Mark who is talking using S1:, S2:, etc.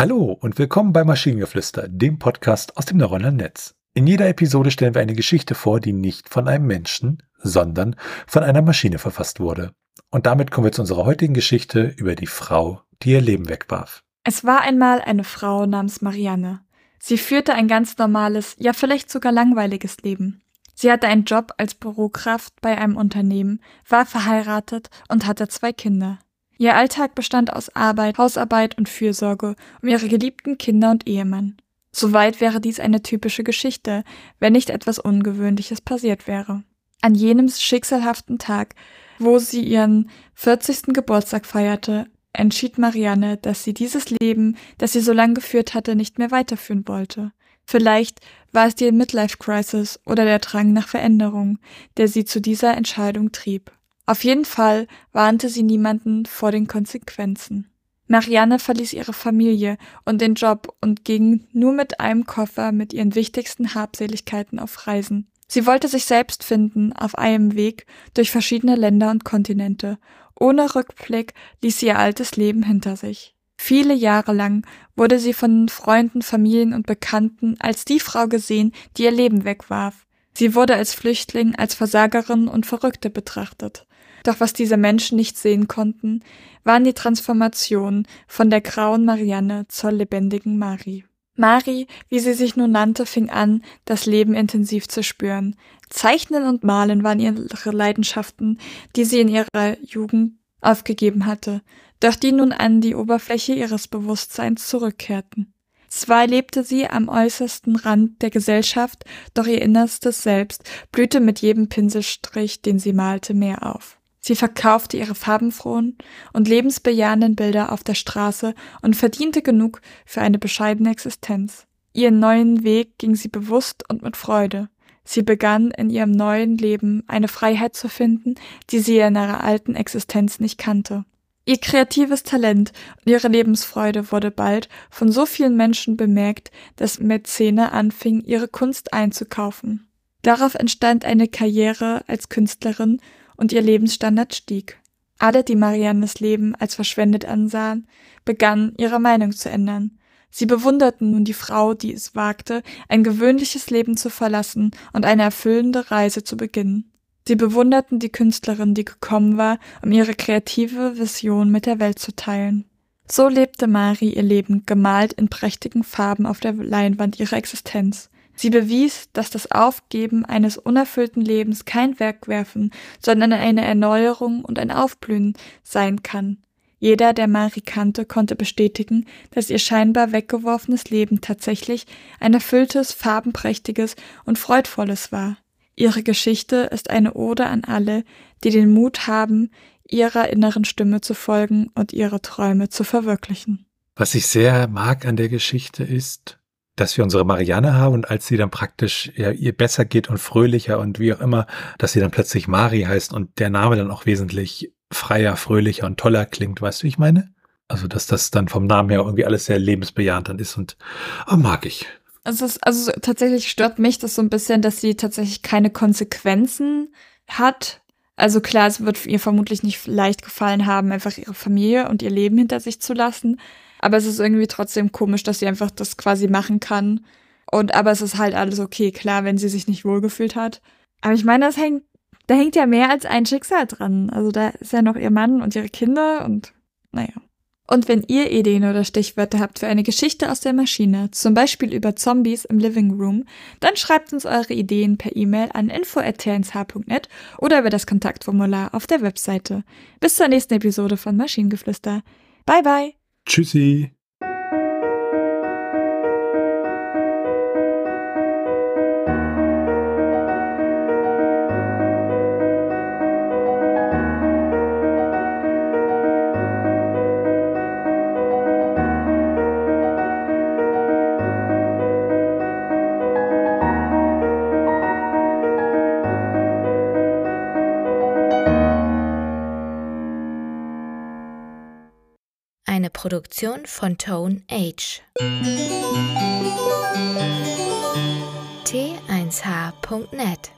S1: Hallo und willkommen bei Maschinengeflüster, dem Podcast aus dem neuronalen Netz. In jeder Episode stellen wir eine Geschichte vor, die nicht von einem Menschen, sondern von einer Maschine verfasst wurde. Und damit kommen wir zu unserer heutigen Geschichte über die Frau, die ihr Leben wegwarf.
S2: Es war einmal eine Frau namens Marianne. Sie führte ein ganz normales, ja vielleicht sogar langweiliges Leben. Sie hatte einen Job als Bürokraft bei einem Unternehmen, war verheiratet und hatte zwei Kinder. Ihr Alltag bestand aus Arbeit, Hausarbeit und Fürsorge um ihre geliebten Kinder und Ehemann. Soweit wäre dies eine typische Geschichte, wenn nicht etwas Ungewöhnliches passiert wäre. An jenem schicksalhaften Tag, wo sie ihren 40. Geburtstag feierte, entschied Marianne, dass sie dieses Leben, das sie so lange geführt hatte, nicht mehr weiterführen wollte. Vielleicht war es die Midlife Crisis oder der Drang nach Veränderung, der sie zu dieser Entscheidung trieb. Auf jeden Fall warnte sie niemanden vor den Konsequenzen. Marianne verließ ihre Familie und den Job und ging nur mit einem Koffer mit ihren wichtigsten Habseligkeiten auf Reisen. Sie wollte sich selbst finden auf einem Weg durch verschiedene Länder und Kontinente. Ohne Rückblick ließ sie ihr altes Leben hinter sich. Viele Jahre lang wurde sie von Freunden, Familien und Bekannten als die Frau gesehen, die ihr Leben wegwarf. Sie wurde als Flüchtling, als Versagerin und Verrückte betrachtet. Doch was diese Menschen nicht sehen konnten, waren die Transformationen von der grauen Marianne zur lebendigen Mari. Mari, wie sie sich nun nannte, fing an, das Leben intensiv zu spüren. Zeichnen und Malen waren ihre Leidenschaften, die sie in ihrer Jugend aufgegeben hatte, doch die nun an die Oberfläche ihres Bewusstseins zurückkehrten. Zwar lebte sie am äußersten Rand der Gesellschaft, doch ihr innerstes Selbst blühte mit jedem Pinselstrich, den sie malte, mehr auf. Sie verkaufte ihre farbenfrohen und lebensbejahenden Bilder auf der Straße und verdiente genug für eine bescheidene Existenz. Ihren neuen Weg ging sie bewusst und mit Freude. Sie begann in ihrem neuen Leben eine Freiheit zu finden, die sie in ihrer alten Existenz nicht kannte. Ihr kreatives Talent und ihre Lebensfreude wurde bald von so vielen Menschen bemerkt, dass Mäzene anfing, ihre Kunst einzukaufen. Darauf entstand eine Karriere als Künstlerin und ihr Lebensstandard stieg. Alle, die Mariannes Leben als verschwendet ansahen, begannen ihre Meinung zu ändern. Sie bewunderten nun die Frau, die es wagte, ein gewöhnliches Leben zu verlassen und eine erfüllende Reise zu beginnen. Sie bewunderten die Künstlerin, die gekommen war, um ihre kreative Vision mit der Welt zu teilen. So lebte Mari ihr Leben gemalt in prächtigen Farben auf der Leinwand ihrer Existenz. Sie bewies, dass das Aufgeben eines unerfüllten Lebens kein Wegwerfen, sondern eine Erneuerung und ein Aufblühen sein kann. Jeder, der Marie kannte, konnte bestätigen, dass ihr scheinbar weggeworfenes Leben tatsächlich ein erfülltes, farbenprächtiges und freudvolles war. Ihre Geschichte ist eine Ode an alle, die den Mut haben, ihrer inneren Stimme zu folgen und ihre Träume zu verwirklichen.
S1: Was ich sehr mag an der Geschichte ist, dass wir unsere Marianne haben und als sie dann praktisch ja, ihr besser geht und fröhlicher und wie auch immer, dass sie dann plötzlich Mari heißt und der Name dann auch wesentlich freier, fröhlicher und toller klingt, weißt du, wie ich meine? Also, dass das dann vom Namen her irgendwie alles sehr lebensbejahend dann ist und oh, mag ich.
S2: Also, es, also tatsächlich stört mich das so ein bisschen, dass sie tatsächlich keine Konsequenzen hat. Also klar, es wird ihr vermutlich nicht leicht gefallen haben, einfach ihre Familie und ihr Leben hinter sich zu lassen. Aber es ist irgendwie trotzdem komisch, dass sie einfach das quasi machen kann. Und aber es ist halt alles okay, klar, wenn sie sich nicht wohlgefühlt hat. Aber ich meine, das hängt, da hängt ja mehr als ein Schicksal dran. Also da ist ja noch ihr Mann und ihre Kinder und naja. Und wenn ihr Ideen oder Stichwörter habt für eine Geschichte aus der Maschine, zum Beispiel über Zombies im Living Room, dann schreibt uns eure Ideen per E-Mail an info.tnsh.net oder über das Kontaktformular auf der Webseite. Bis zur nächsten Episode von Maschinengeflüster. Bye bye!
S1: Tschüssi.
S3: Eine Produktion von Tone Age. T1H.net